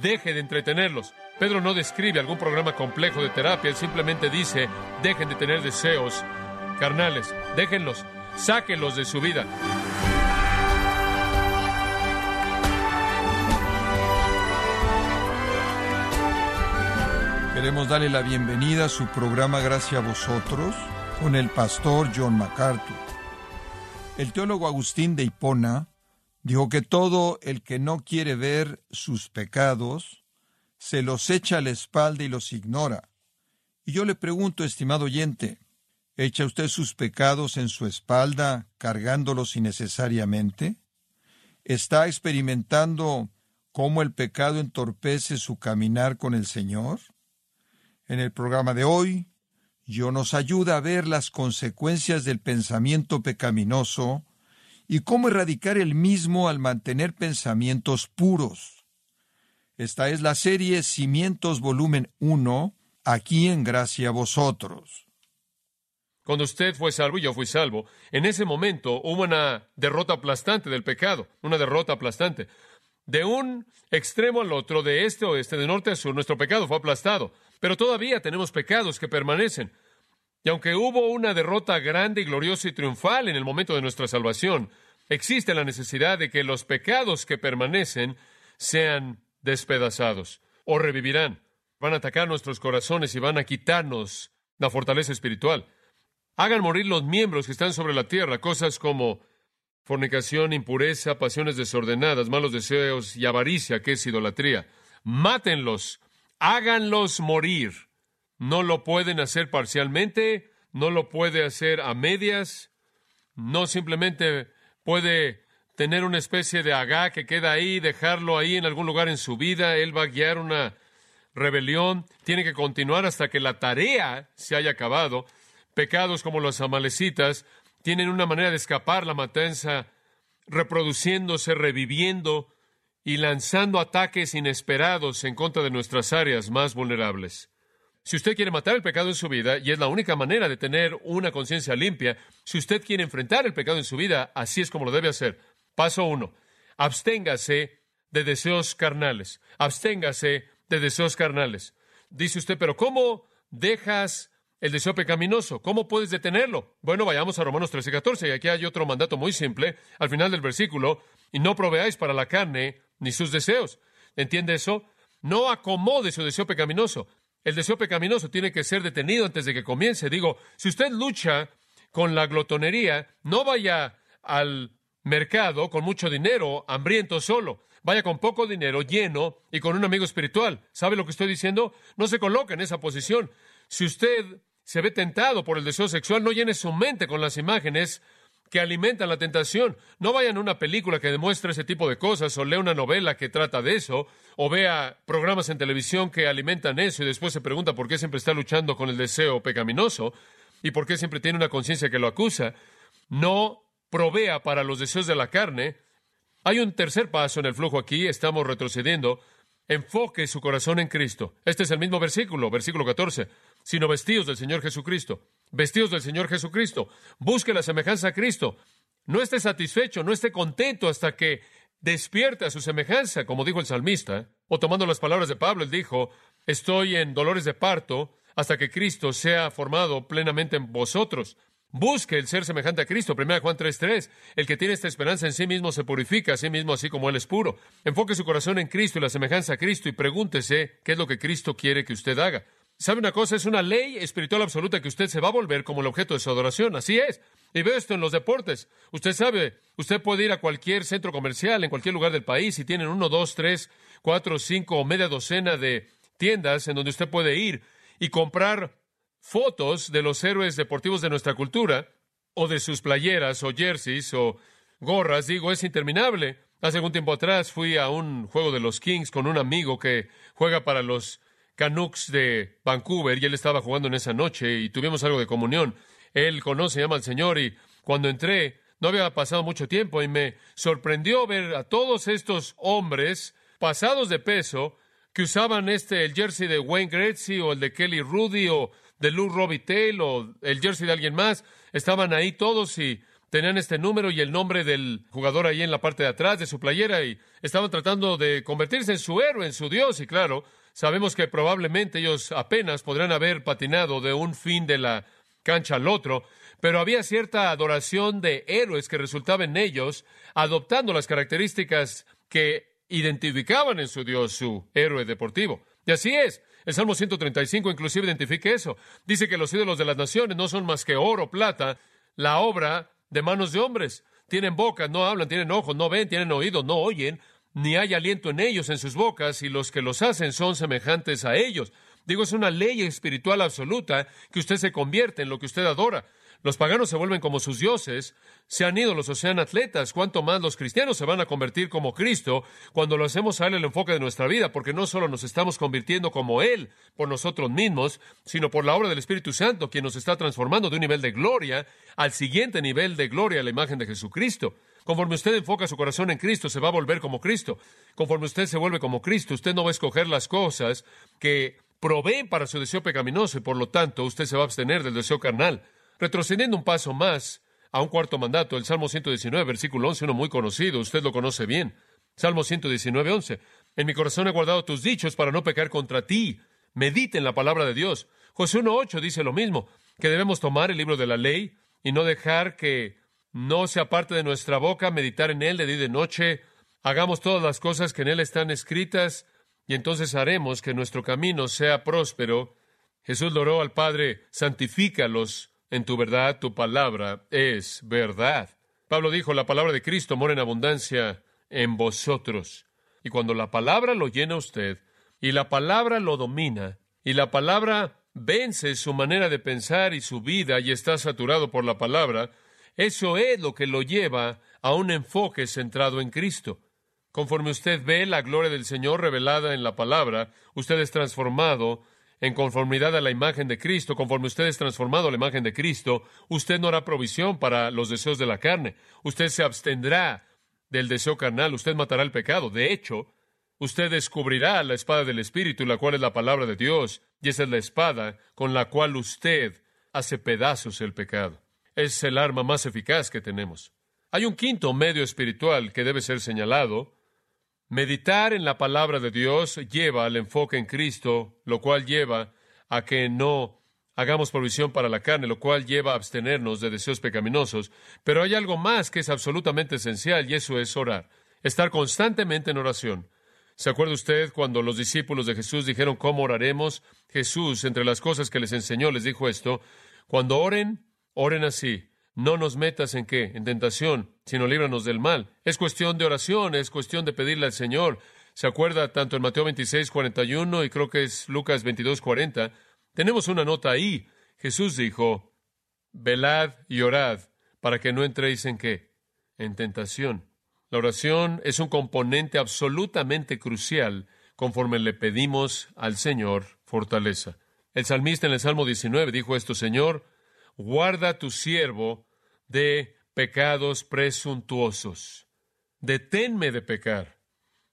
deje de entretenerlos. Pedro no describe algún programa complejo de terapia, él simplemente dice, dejen de tener deseos carnales, déjenlos, sáquenlos de su vida. Queremos darle la bienvenida a su programa Gracias a vosotros con el pastor John MacArthur. El teólogo Agustín de Hipona dijo que todo el que no quiere ver sus pecados se los echa a la espalda y los ignora. Y yo le pregunto, estimado oyente, ¿echa usted sus pecados en su espalda cargándolos innecesariamente? ¿Está experimentando cómo el pecado entorpece su caminar con el Señor? En el programa de hoy, yo nos ayuda a ver las consecuencias del pensamiento pecaminoso y cómo erradicar el mismo al mantener pensamientos puros. Esta es la serie Cimientos volumen 1, aquí en Gracia a vosotros. Cuando usted fue salvo y yo fui salvo, en ese momento hubo una derrota aplastante del pecado, una derrota aplastante. De un extremo al otro, de este a oeste, de norte a sur, nuestro pecado fue aplastado. Pero todavía tenemos pecados que permanecen. Y aunque hubo una derrota grande y gloriosa y triunfal en el momento de nuestra salvación, existe la necesidad de que los pecados que permanecen sean despedazados o revivirán. Van a atacar nuestros corazones y van a quitarnos la fortaleza espiritual. Hagan morir los miembros que están sobre la tierra, cosas como fornicación, impureza, pasiones desordenadas, malos deseos y avaricia, que es idolatría. Mátenlos, háganlos morir. No lo pueden hacer parcialmente, no lo puede hacer a medias, no simplemente puede tener una especie de agá que queda ahí, dejarlo ahí en algún lugar en su vida, él va a guiar una rebelión, tiene que continuar hasta que la tarea se haya acabado. Pecados como los amalecitas tienen una manera de escapar la matanza, reproduciéndose, reviviendo y lanzando ataques inesperados en contra de nuestras áreas más vulnerables. Si usted quiere matar el pecado en su vida, y es la única manera de tener una conciencia limpia, si usted quiere enfrentar el pecado en su vida, así es como lo debe hacer. Paso uno, absténgase de deseos carnales. Absténgase de deseos carnales. Dice usted, pero ¿cómo dejas el deseo pecaminoso? ¿Cómo puedes detenerlo? Bueno, vayamos a Romanos 13 y 14, y aquí hay otro mandato muy simple, al final del versículo, y no proveáis para la carne ni sus deseos. ¿Entiende eso? No acomode su deseo pecaminoso. El deseo pecaminoso tiene que ser detenido antes de que comience. Digo, si usted lucha con la glotonería, no vaya al mercado con mucho dinero, hambriento solo. Vaya con poco dinero, lleno y con un amigo espiritual. ¿Sabe lo que estoy diciendo? No se coloque en esa posición. Si usted se ve tentado por el deseo sexual, no llene su mente con las imágenes que alimentan la tentación. No vayan a una película que demuestre ese tipo de cosas, o lea una novela que trata de eso, o vea programas en televisión que alimentan eso y después se pregunta por qué siempre está luchando con el deseo pecaminoso y por qué siempre tiene una conciencia que lo acusa. No provea para los deseos de la carne. Hay un tercer paso en el flujo aquí, estamos retrocediendo. Enfoque su corazón en Cristo. Este es el mismo versículo, versículo 14. Sino vestidos del Señor Jesucristo. Vestidos del Señor Jesucristo. Busque la semejanza a Cristo. No esté satisfecho, no esté contento hasta que despierte a su semejanza, como dijo el salmista. O tomando las palabras de Pablo, él dijo, estoy en dolores de parto hasta que Cristo sea formado plenamente en vosotros. Busque el ser semejante a Cristo. 1 Juan 3:3. El que tiene esta esperanza en sí mismo se purifica a sí mismo así como Él es puro. Enfoque su corazón en Cristo y la semejanza a Cristo y pregúntese qué es lo que Cristo quiere que usted haga. ¿Sabe una cosa? Es una ley espiritual absoluta que usted se va a volver como el objeto de su adoración. Así es. Y veo esto en los deportes. Usted sabe, usted puede ir a cualquier centro comercial en cualquier lugar del país y tienen uno, dos, tres, cuatro, cinco o media docena de tiendas en donde usted puede ir y comprar fotos de los héroes deportivos de nuestra cultura, o de sus playeras, o jerseys, o gorras, digo, es interminable. Hace algún tiempo atrás fui a un juego de los Kings con un amigo que juega para los Canucks de Vancouver y él estaba jugando en esa noche y tuvimos algo de comunión. Él conoce, llama al Señor y cuando entré no había pasado mucho tiempo y me sorprendió ver a todos estos hombres pasados de peso que usaban este el jersey de Wayne Gretzky o el de Kelly Rudy o de Lou Robitaille o el jersey de alguien más, estaban ahí todos y tenían este número y el nombre del jugador ahí en la parte de atrás de su playera y estaban tratando de convertirse en su héroe, en su Dios y claro, sabemos que probablemente ellos apenas podrán haber patinado de un fin de la cancha al otro, pero había cierta adoración de héroes que resultaba en ellos adoptando las características que identificaban en su Dios su héroe deportivo. Y así es, el Salmo 135 inclusive identifica eso. Dice que los ídolos de las naciones no son más que oro, plata, la obra de manos de hombres. Tienen bocas, no hablan, tienen ojos, no ven, tienen oídos, no oyen, ni hay aliento en ellos, en sus bocas, y los que los hacen son semejantes a ellos. Digo, es una ley espiritual absoluta que usted se convierte en lo que usted adora. Los paganos se vuelven como sus dioses, sean ídolos o sean atletas, cuanto más los cristianos se van a convertir como Cristo cuando lo hacemos a Él el enfoque de nuestra vida, porque no solo nos estamos convirtiendo como Él por nosotros mismos, sino por la obra del Espíritu Santo, quien nos está transformando de un nivel de gloria al siguiente nivel de gloria a la imagen de Jesucristo. Conforme usted enfoca su corazón en Cristo, se va a volver como Cristo. Conforme usted se vuelve como Cristo, usted no va a escoger las cosas que proveen para su deseo pecaminoso y por lo tanto usted se va a abstener del deseo carnal. Retrocediendo un paso más a un cuarto mandato, el Salmo 119, versículo 11, uno muy conocido, usted lo conoce bien. Salmo 119, 11. En mi corazón he guardado tus dichos para no pecar contra ti. Medite en la palabra de Dios. José 1.8 dice lo mismo, que debemos tomar el libro de la ley y no dejar que no sea parte de nuestra boca, meditar en él de día y de noche. Hagamos todas las cosas que en él están escritas y entonces haremos que nuestro camino sea próspero. Jesús oró al Padre, santifícalos en tu verdad, tu palabra es verdad. Pablo dijo, la palabra de Cristo mora en abundancia en vosotros. Y cuando la palabra lo llena usted, y la palabra lo domina, y la palabra vence su manera de pensar y su vida y está saturado por la palabra, eso es lo que lo lleva a un enfoque centrado en Cristo. Conforme usted ve la gloria del Señor revelada en la palabra, usted es transformado en conformidad a la imagen de Cristo, conforme usted es transformado a la imagen de Cristo, usted no hará provisión para los deseos de la carne. Usted se abstendrá del deseo carnal, usted matará el pecado. De hecho, usted descubrirá la espada del Espíritu, la cual es la palabra de Dios, y esa es la espada con la cual usted hace pedazos el pecado. Es el arma más eficaz que tenemos. Hay un quinto medio espiritual que debe ser señalado, Meditar en la palabra de Dios lleva al enfoque en Cristo, lo cual lleva a que no hagamos provisión para la carne, lo cual lleva a abstenernos de deseos pecaminosos. Pero hay algo más que es absolutamente esencial y eso es orar, estar constantemente en oración. ¿Se acuerda usted cuando los discípulos de Jesús dijeron cómo oraremos? Jesús, entre las cosas que les enseñó, les dijo esto, cuando oren, oren así. No nos metas en qué, en tentación, sino líbranos del mal. Es cuestión de oración, es cuestión de pedirle al Señor. ¿Se acuerda tanto en Mateo 26, 41 y creo que es Lucas 22, 40? Tenemos una nota ahí. Jesús dijo, velad y orad para que no entréis en qué, en tentación. La oración es un componente absolutamente crucial conforme le pedimos al Señor fortaleza. El salmista en el Salmo 19 dijo esto, Señor, guarda a tu siervo de pecados presuntuosos. Deténme de pecar.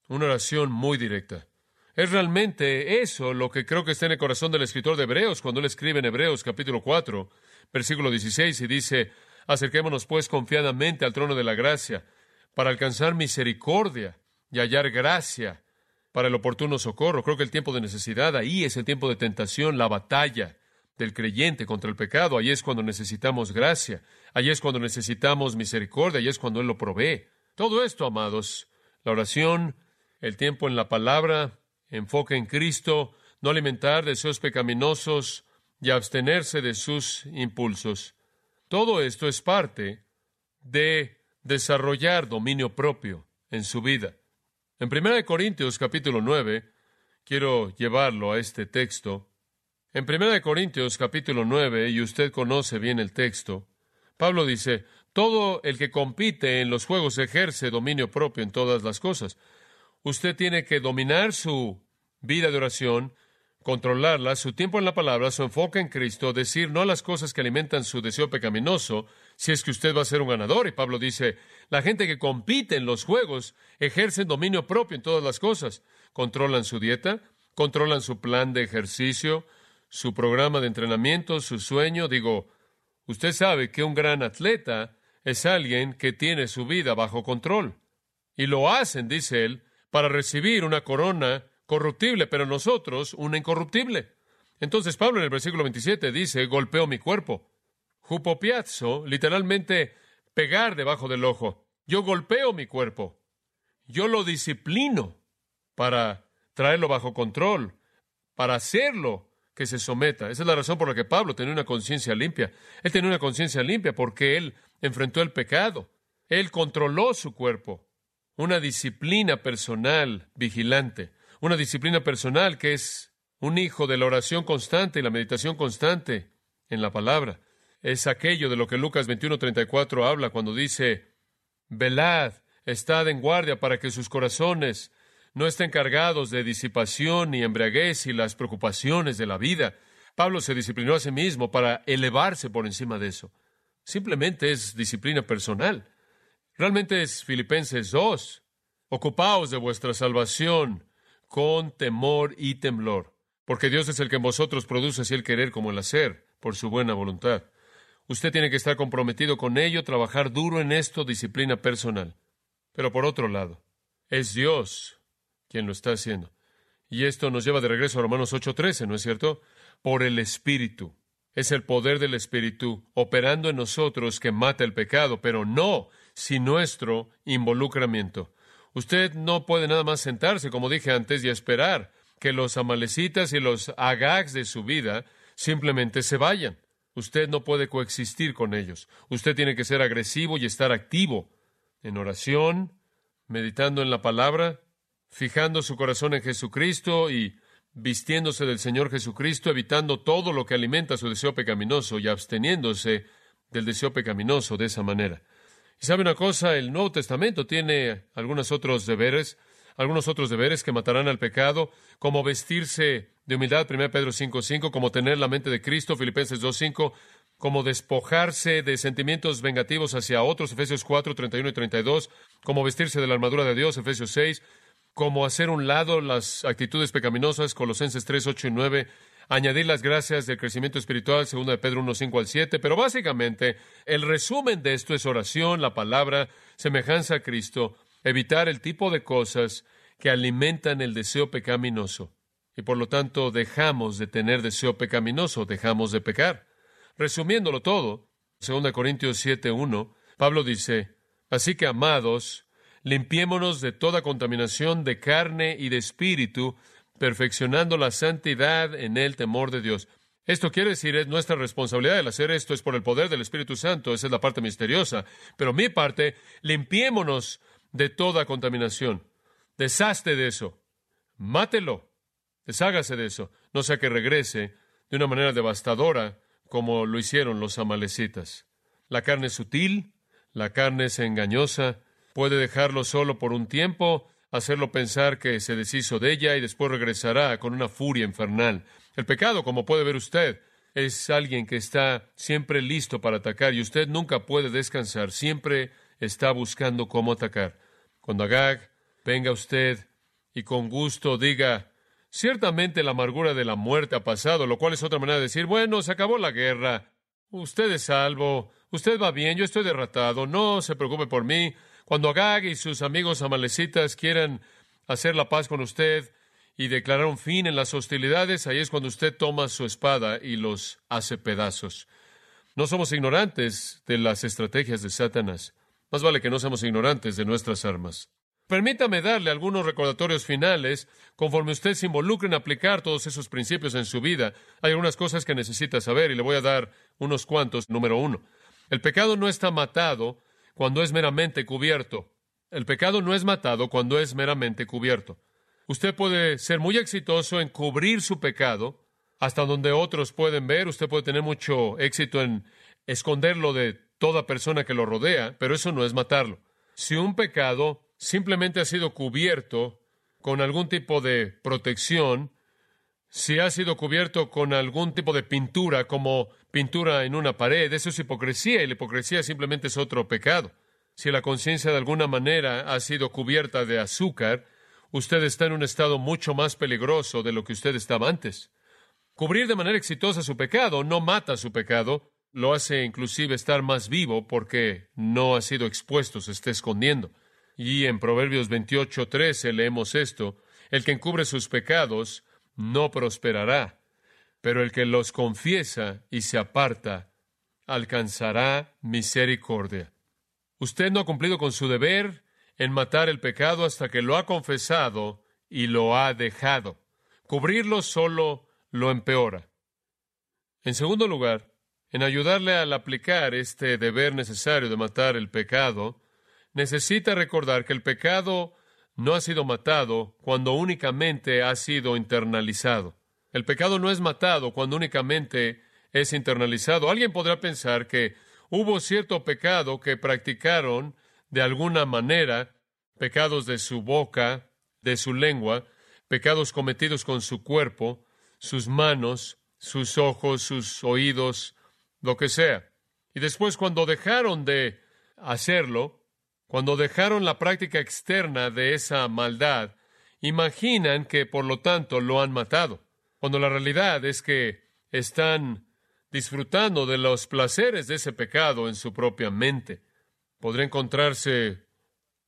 Una oración muy directa. Es realmente eso lo que creo que está en el corazón del escritor de Hebreos cuando él escribe en Hebreos capítulo 4, versículo 16 y dice, acerquémonos pues confiadamente al trono de la gracia para alcanzar misericordia y hallar gracia para el oportuno socorro. Creo que el tiempo de necesidad ahí es el tiempo de tentación, la batalla del creyente contra el pecado. Ahí es cuando necesitamos gracia. Ahí es cuando necesitamos misericordia. Ahí es cuando Él lo provee. Todo esto, amados, la oración, el tiempo en la palabra, enfoque en Cristo, no alimentar deseos pecaminosos y abstenerse de sus impulsos. Todo esto es parte de desarrollar dominio propio en su vida. En 1 Corintios capítulo 9, quiero llevarlo a este texto. En 1 Corintios capítulo 9, y usted conoce bien el texto, Pablo dice, todo el que compite en los juegos ejerce dominio propio en todas las cosas. Usted tiene que dominar su vida de oración controlarla, su tiempo en la palabra, su enfoque en Cristo, decir no a las cosas que alimentan su deseo pecaminoso, si es que usted va a ser un ganador. Y Pablo dice, la gente que compite en los juegos ejercen dominio propio en todas las cosas. Controlan su dieta, controlan su plan de ejercicio, su programa de entrenamiento, su sueño. Digo, usted sabe que un gran atleta es alguien que tiene su vida bajo control. Y lo hacen, dice él, para recibir una corona corruptible, pero nosotros una incorruptible. Entonces Pablo en el versículo 27 dice, golpeo mi cuerpo. Jupopiazzo, literalmente pegar debajo del ojo. Yo golpeo mi cuerpo. Yo lo disciplino para traerlo bajo control, para hacerlo que se someta. Esa es la razón por la que Pablo tenía una conciencia limpia. Él tenía una conciencia limpia porque él enfrentó el pecado. Él controló su cuerpo. Una disciplina personal vigilante una disciplina personal que es un hijo de la oración constante y la meditación constante en la palabra. Es aquello de lo que Lucas 21:34 habla cuando dice, velad, estad en guardia para que sus corazones no estén cargados de disipación ni embriaguez y las preocupaciones de la vida. Pablo se disciplinó a sí mismo para elevarse por encima de eso. Simplemente es disciplina personal. Realmente es Filipenses 2. Ocupaos de vuestra salvación con temor y temblor, porque Dios es el que en vosotros produce así el querer como el hacer, por su buena voluntad. Usted tiene que estar comprometido con ello, trabajar duro en esto, disciplina personal. Pero por otro lado, es Dios quien lo está haciendo. Y esto nos lleva de regreso a Romanos 8:13, ¿no es cierto? Por el Espíritu. Es el poder del Espíritu operando en nosotros que mata el pecado, pero no sin nuestro involucramiento. Usted no puede nada más sentarse, como dije antes, y esperar que los amalecitas y los agags de su vida simplemente se vayan. Usted no puede coexistir con ellos. Usted tiene que ser agresivo y estar activo en oración, meditando en la palabra, fijando su corazón en Jesucristo y vistiéndose del Señor Jesucristo, evitando todo lo que alimenta su deseo pecaminoso y absteniéndose del deseo pecaminoso de esa manera. Y sabe una cosa, el Nuevo Testamento tiene algunos otros deberes, algunos otros deberes que matarán al pecado, como vestirse de humildad, 1 Pedro 5.5, como tener la mente de Cristo, Filipenses 2.5, como despojarse de sentimientos vengativos hacia otros, Efesios 4, 31 y 32, como vestirse de la armadura de Dios, Efesios 6, como hacer un lado las actitudes pecaminosas, Colosenses 3, 8 y 9, añadir las gracias del crecimiento espiritual, segundo de Pedro 1, 5 al 7, pero básicamente el resumen de esto es oración, la palabra, semejanza a Cristo, evitar el tipo de cosas que alimentan el deseo pecaminoso. Y por lo tanto dejamos de tener deseo pecaminoso, dejamos de pecar. Resumiéndolo todo, 2 Corintios 7, 1, Pablo dice, Así que, amados, limpiémonos de toda contaminación de carne y de espíritu, perfeccionando la santidad en el temor de Dios. Esto quiere decir, es nuestra responsabilidad el hacer esto, es por el poder del Espíritu Santo, esa es la parte misteriosa. Pero mi parte, limpiémonos de toda contaminación. Deshazte de eso. Mátelo. Deshágase de eso. No sea que regrese de una manera devastadora como lo hicieron los amalecitas. La carne es sutil, la carne es engañosa, puede dejarlo solo por un tiempo, hacerlo pensar que se deshizo de ella y después regresará con una furia infernal. El pecado, como puede ver usted, es alguien que está siempre listo para atacar y usted nunca puede descansar, siempre está buscando cómo atacar. Cuando Agag venga usted y con gusto diga, ciertamente la amargura de la muerte ha pasado, lo cual es otra manera de decir, bueno, se acabó la guerra, usted es salvo, usted va bien, yo estoy derratado, no se preocupe por mí, cuando Agag y sus amigos amalecitas quieran hacer la paz con usted y declarar un fin en las hostilidades, ahí es cuando usted toma su espada y los hace pedazos. No somos ignorantes de las estrategias de Satanás. Más vale que no seamos ignorantes de nuestras armas. Permítame darle algunos recordatorios finales conforme usted se involucre en aplicar todos esos principios en su vida. Hay algunas cosas que necesita saber y le voy a dar unos cuantos. Número uno, el pecado no está matado cuando es meramente cubierto. El pecado no es matado cuando es meramente cubierto. Usted puede ser muy exitoso en cubrir su pecado hasta donde otros pueden ver. Usted puede tener mucho éxito en esconderlo de toda persona que lo rodea, pero eso no es matarlo. Si un pecado simplemente ha sido cubierto con algún tipo de protección, si ha sido cubierto con algún tipo de pintura, como pintura en una pared, eso es hipocresía y la hipocresía simplemente es otro pecado. Si la conciencia de alguna manera ha sido cubierta de azúcar, usted está en un estado mucho más peligroso de lo que usted estaba antes. Cubrir de manera exitosa su pecado no mata su pecado, lo hace inclusive estar más vivo porque no ha sido expuesto, se está escondiendo. Y en Proverbios 28, 13 leemos esto, el que encubre sus pecados no prosperará, pero el que los confiesa y se aparta alcanzará misericordia. Usted no ha cumplido con su deber en matar el pecado hasta que lo ha confesado y lo ha dejado. Cubrirlo solo lo empeora. En segundo lugar, en ayudarle al aplicar este deber necesario de matar el pecado, necesita recordar que el pecado no ha sido matado cuando únicamente ha sido internalizado. El pecado no es matado cuando únicamente es internalizado. Alguien podrá pensar que hubo cierto pecado que practicaron de alguna manera, pecados de su boca, de su lengua, pecados cometidos con su cuerpo, sus manos, sus ojos, sus oídos, lo que sea. Y después cuando dejaron de hacerlo, cuando dejaron la práctica externa de esa maldad, imaginan que por lo tanto lo han matado, cuando la realidad es que están disfrutando de los placeres de ese pecado en su propia mente. Podrá encontrarse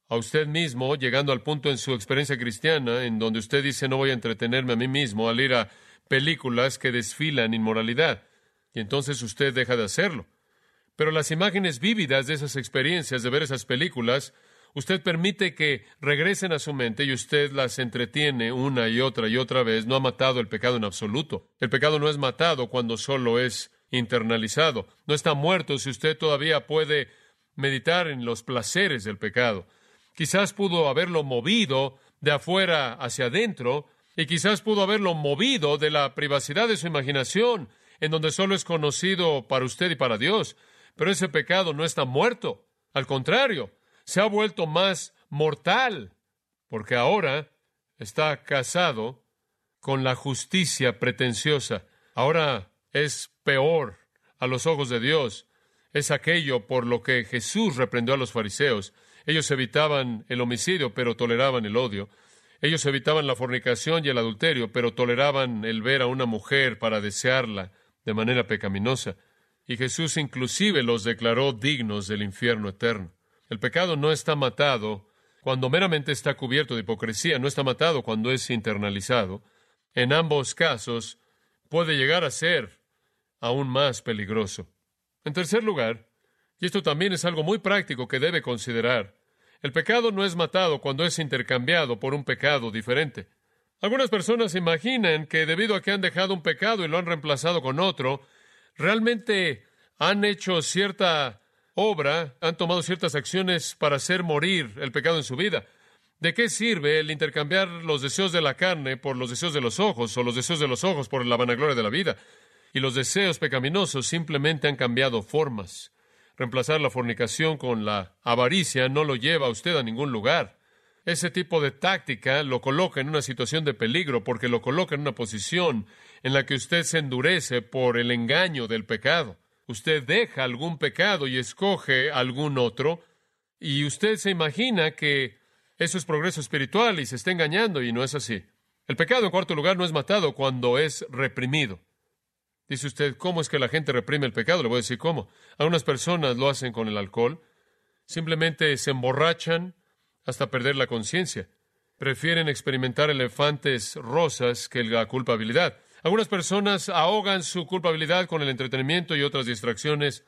a usted mismo llegando al punto en su experiencia cristiana en donde usted dice no voy a entretenerme a mí mismo al ir a películas que desfilan inmoralidad. Y entonces usted deja de hacerlo. Pero las imágenes vívidas de esas experiencias, de ver esas películas, usted permite que regresen a su mente y usted las entretiene una y otra y otra vez. No ha matado el pecado en absoluto. El pecado no es matado cuando solo es internalizado. No está muerto si usted todavía puede meditar en los placeres del pecado. Quizás pudo haberlo movido de afuera hacia adentro y quizás pudo haberlo movido de la privacidad de su imaginación, en donde solo es conocido para usted y para Dios. Pero ese pecado no está muerto. Al contrario, se ha vuelto más mortal, porque ahora está casado con la justicia pretenciosa. Ahora es peor a los ojos de Dios. Es aquello por lo que Jesús reprendió a los fariseos. Ellos evitaban el homicidio, pero toleraban el odio. Ellos evitaban la fornicación y el adulterio, pero toleraban el ver a una mujer para desearla de manera pecaminosa y Jesús inclusive los declaró dignos del infierno eterno. El pecado no está matado cuando meramente está cubierto de hipocresía, no está matado cuando es internalizado. En ambos casos puede llegar a ser aún más peligroso. En tercer lugar, y esto también es algo muy práctico que debe considerar, el pecado no es matado cuando es intercambiado por un pecado diferente. Algunas personas imaginan que debido a que han dejado un pecado y lo han reemplazado con otro, realmente han hecho cierta obra, han tomado ciertas acciones para hacer morir el pecado en su vida. ¿De qué sirve el intercambiar los deseos de la carne por los deseos de los ojos o los deseos de los ojos por la vanagloria de la vida? Y los deseos pecaminosos simplemente han cambiado formas. Reemplazar la fornicación con la avaricia no lo lleva a usted a ningún lugar. Ese tipo de táctica lo coloca en una situación de peligro porque lo coloca en una posición en la que usted se endurece por el engaño del pecado. Usted deja algún pecado y escoge algún otro, y usted se imagina que eso es progreso espiritual y se está engañando, y no es así. El pecado, en cuarto lugar, no es matado cuando es reprimido. Dice usted, ¿cómo es que la gente reprime el pecado? Le voy a decir cómo. Algunas personas lo hacen con el alcohol. Simplemente se emborrachan hasta perder la conciencia. prefieren experimentar elefantes rosas que la culpabilidad. Algunas personas ahogan su culpabilidad con el entretenimiento y otras distracciones.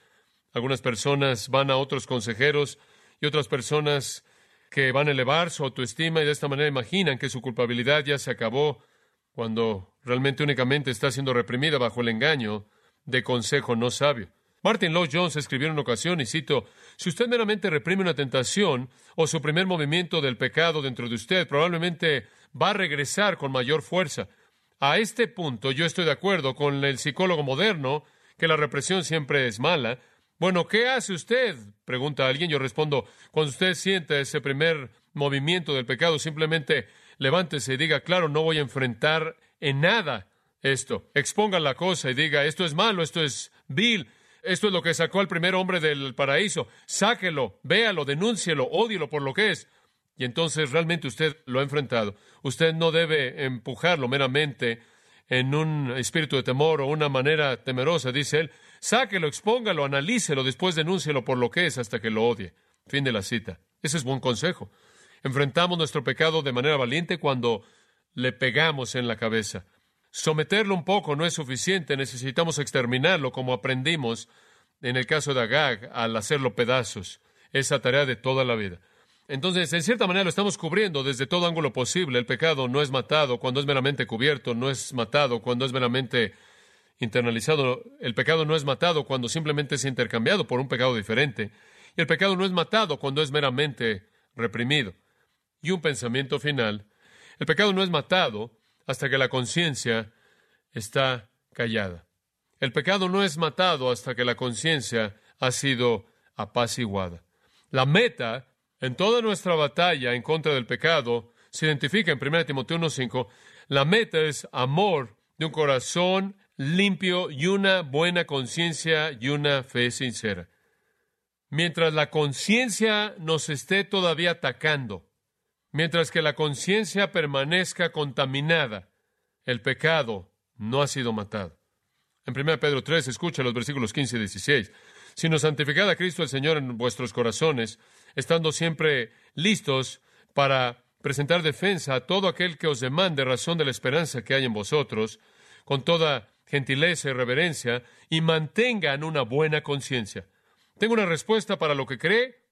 Algunas personas van a otros consejeros y otras personas que van a elevar su autoestima y de esta manera imaginan que su culpabilidad ya se acabó cuando realmente únicamente está siendo reprimida bajo el engaño de consejo no sabio. Martin Lloyd Jones escribió en una ocasión, y cito, si usted meramente reprime una tentación o su primer movimiento del pecado dentro de usted, probablemente va a regresar con mayor fuerza. A este punto yo estoy de acuerdo con el psicólogo moderno que la represión siempre es mala. Bueno, ¿qué hace usted? pregunta alguien. Yo respondo, cuando usted siente ese primer movimiento del pecado, simplemente levántese y diga, claro, no voy a enfrentar en nada esto. Exponga la cosa y diga, esto es malo, esto es vil, esto es lo que sacó al primer hombre del paraíso. Sáquelo, véalo, denúncielo, ódielo por lo que es. Y entonces realmente usted lo ha enfrentado. Usted no debe empujarlo meramente en un espíritu de temor o una manera temerosa, dice él. Sáquelo, expóngalo, analícelo, después denúncielo por lo que es hasta que lo odie. Fin de la cita. Ese es buen consejo. Enfrentamos nuestro pecado de manera valiente cuando le pegamos en la cabeza. Someterlo un poco no es suficiente, necesitamos exterminarlo como aprendimos en el caso de Agag al hacerlo pedazos. Esa tarea de toda la vida. Entonces, en cierta manera lo estamos cubriendo desde todo ángulo posible. El pecado no es matado cuando es meramente cubierto, no es matado cuando es meramente internalizado. El pecado no es matado cuando simplemente es intercambiado por un pecado diferente. Y el pecado no es matado cuando es meramente reprimido. Y un pensamiento final. El pecado no es matado hasta que la conciencia está callada. El pecado no es matado hasta que la conciencia ha sido apaciguada. La meta en toda nuestra batalla en contra del pecado se identifica en 1 Timoteo 1.5. La meta es amor de un corazón limpio y una buena conciencia y una fe sincera. Mientras la conciencia nos esté todavía atacando, mientras que la conciencia permanezca contaminada, el pecado no ha sido matado. En 1 Pedro 3, escucha los versículos 15 y 16. Sino santificad a Cristo el Señor en vuestros corazones, estando siempre listos para presentar defensa a todo aquel que os demande razón de la esperanza que hay en vosotros, con toda gentileza y reverencia, y mantengan una buena conciencia. Tengo una respuesta para lo que cree.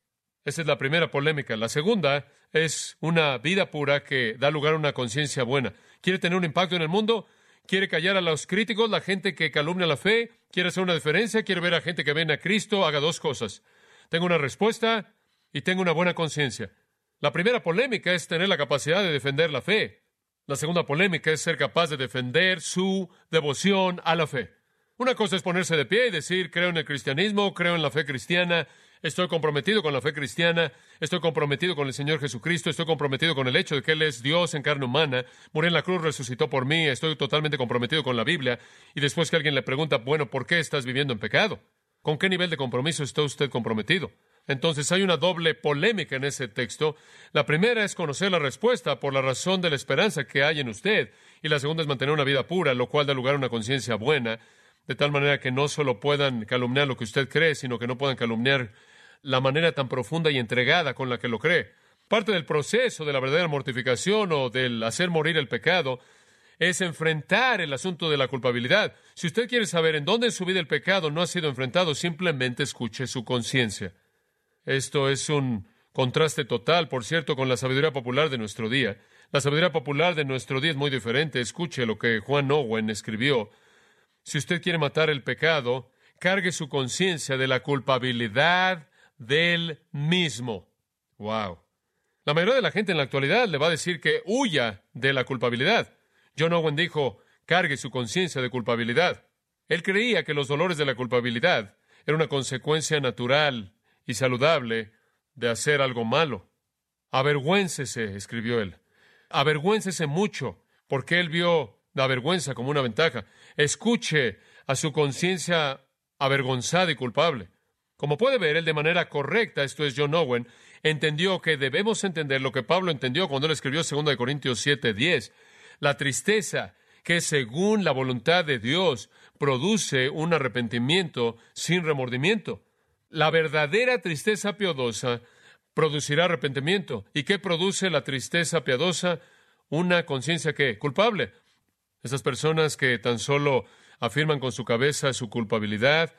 Esa es la primera polémica. La segunda es una vida pura que da lugar a una conciencia buena. ¿Quiere tener un impacto en el mundo? ¿Quiere callar a los críticos, la gente que calumnia la fe? ¿Quiere hacer una diferencia? ¿Quiere ver a gente que ven a Cristo? Haga dos cosas. Tengo una respuesta y tengo una buena conciencia. La primera polémica es tener la capacidad de defender la fe. La segunda polémica es ser capaz de defender su devoción a la fe. Una cosa es ponerse de pie y decir, creo en el cristianismo, creo en la fe cristiana, estoy comprometido con la fe cristiana, estoy comprometido con el Señor Jesucristo, estoy comprometido con el hecho de que Él es Dios en carne humana, murió en la cruz, resucitó por mí, estoy totalmente comprometido con la Biblia, y después que alguien le pregunta, bueno, ¿por qué estás viviendo en pecado? ¿Con qué nivel de compromiso está usted comprometido? Entonces hay una doble polémica en ese texto. La primera es conocer la respuesta por la razón de la esperanza que hay en usted, y la segunda es mantener una vida pura, lo cual da lugar a una conciencia buena, de tal manera que no solo puedan calumniar lo que usted cree, sino que no puedan calumniar la manera tan profunda y entregada con la que lo cree. Parte del proceso de la verdadera mortificación o del hacer morir el pecado es enfrentar el asunto de la culpabilidad. Si usted quiere saber en dónde en su vida el pecado no ha sido enfrentado, simplemente escuche su conciencia. Esto es un contraste total, por cierto, con la sabiduría popular de nuestro día. La sabiduría popular de nuestro día es muy diferente. Escuche lo que Juan Owen escribió. Si usted quiere matar el pecado, cargue su conciencia de la culpabilidad del mismo. Wow. La mayoría de la gente en la actualidad le va a decir que huya de la culpabilidad. John Owen dijo, cargue su conciencia de culpabilidad. Él creía que los dolores de la culpabilidad eran una consecuencia natural y saludable de hacer algo malo. Avergüéncese, escribió él. Avergüéncese mucho, porque él vio la vergüenza como una ventaja. Escuche a su conciencia avergonzada y culpable. Como puede ver, él de manera correcta, esto es John Owen, entendió que debemos entender lo que Pablo entendió cuando él escribió 2 Corintios 7, 10. La tristeza que según la voluntad de Dios produce un arrepentimiento sin remordimiento. La verdadera tristeza piadosa producirá arrepentimiento. ¿Y qué produce la tristeza piadosa? Una conciencia que culpable. Esas personas que tan solo afirman con su cabeza su culpabilidad,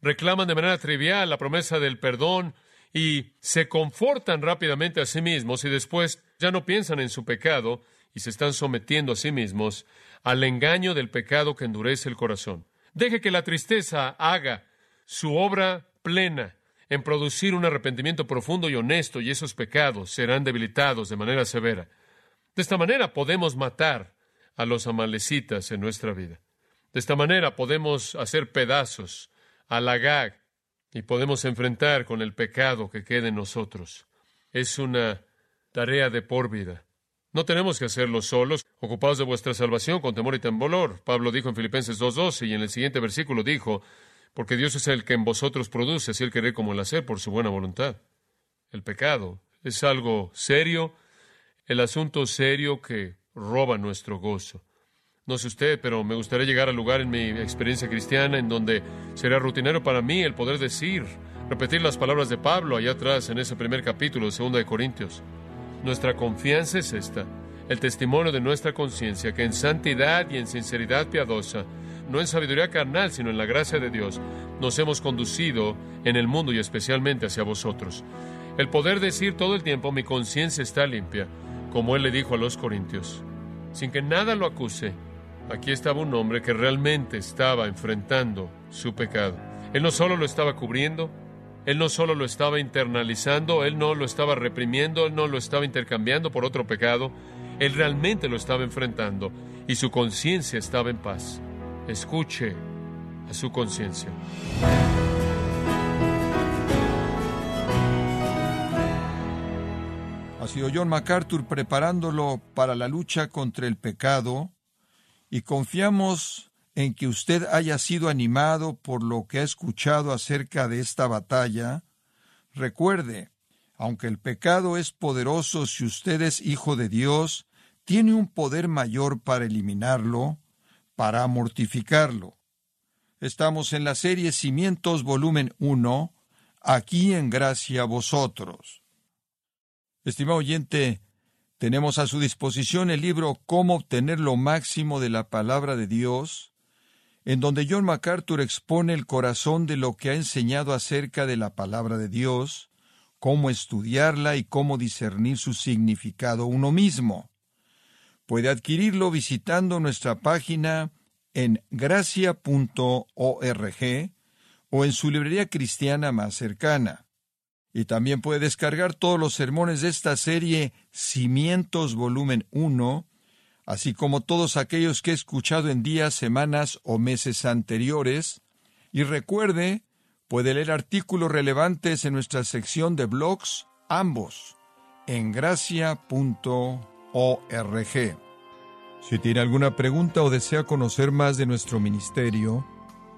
reclaman de manera trivial la promesa del perdón y se confortan rápidamente a sí mismos y después ya no piensan en su pecado y se están sometiendo a sí mismos al engaño del pecado que endurece el corazón. Deje que la tristeza haga su obra plena en producir un arrepentimiento profundo y honesto y esos pecados serán debilitados de manera severa. De esta manera podemos matar a los amalecitas en nuestra vida. De esta manera podemos hacer pedazos a y podemos enfrentar con el pecado que quede en nosotros. Es una tarea de por vida. No tenemos que hacerlo solos, ocupados de vuestra salvación con temor y temblor. Pablo dijo en Filipenses 2.12 y en el siguiente versículo dijo, porque Dios es el que en vosotros produce, así el querer como el hacer, por su buena voluntad. El pecado es algo serio, el asunto serio que roba nuestro gozo. No sé usted, pero me gustaría llegar al lugar en mi experiencia cristiana en donde sería rutinario para mí el poder decir, repetir las palabras de Pablo allá atrás en ese primer capítulo de 2 de Corintios. Nuestra confianza es esta, el testimonio de nuestra conciencia, que en santidad y en sinceridad piadosa, no en sabiduría carnal, sino en la gracia de Dios, nos hemos conducido en el mundo y especialmente hacia vosotros. El poder decir todo el tiempo, mi conciencia está limpia, como él le dijo a los corintios, sin que nada lo acuse, Aquí estaba un hombre que realmente estaba enfrentando su pecado. Él no solo lo estaba cubriendo, él no solo lo estaba internalizando, él no lo estaba reprimiendo, él no lo estaba intercambiando por otro pecado, él realmente lo estaba enfrentando y su conciencia estaba en paz. Escuche a su conciencia. Ha sido John MacArthur preparándolo para la lucha contra el pecado y confiamos en que usted haya sido animado por lo que ha escuchado acerca de esta batalla. Recuerde, aunque el pecado es poderoso si usted es hijo de Dios, tiene un poder mayor para eliminarlo, para mortificarlo. Estamos en la serie Cimientos volumen 1, aquí en gracia vosotros. Estimado oyente, tenemos a su disposición el libro Cómo obtener lo máximo de la palabra de Dios, en donde John MacArthur expone el corazón de lo que ha enseñado acerca de la palabra de Dios, cómo estudiarla y cómo discernir su significado uno mismo. Puede adquirirlo visitando nuestra página en gracia.org o en su librería cristiana más cercana. Y también puede descargar todos los sermones de esta serie Cimientos volumen 1, así como todos aquellos que he escuchado en días, semanas o meses anteriores. Y recuerde, puede leer artículos relevantes en nuestra sección de blogs, ambos, en gracia.org. Si tiene alguna pregunta o desea conocer más de nuestro ministerio,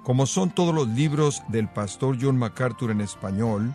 como son todos los libros del pastor John MacArthur en español,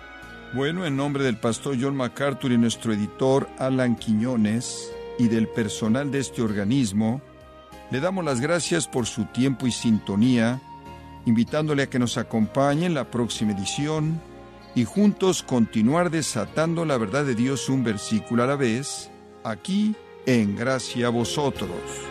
bueno, en nombre del pastor John MacArthur y nuestro editor Alan Quiñones y del personal de este organismo, le damos las gracias por su tiempo y sintonía, invitándole a que nos acompañe en la próxima edición y juntos continuar desatando la verdad de Dios un versículo a la vez, aquí en Gracia a Vosotros.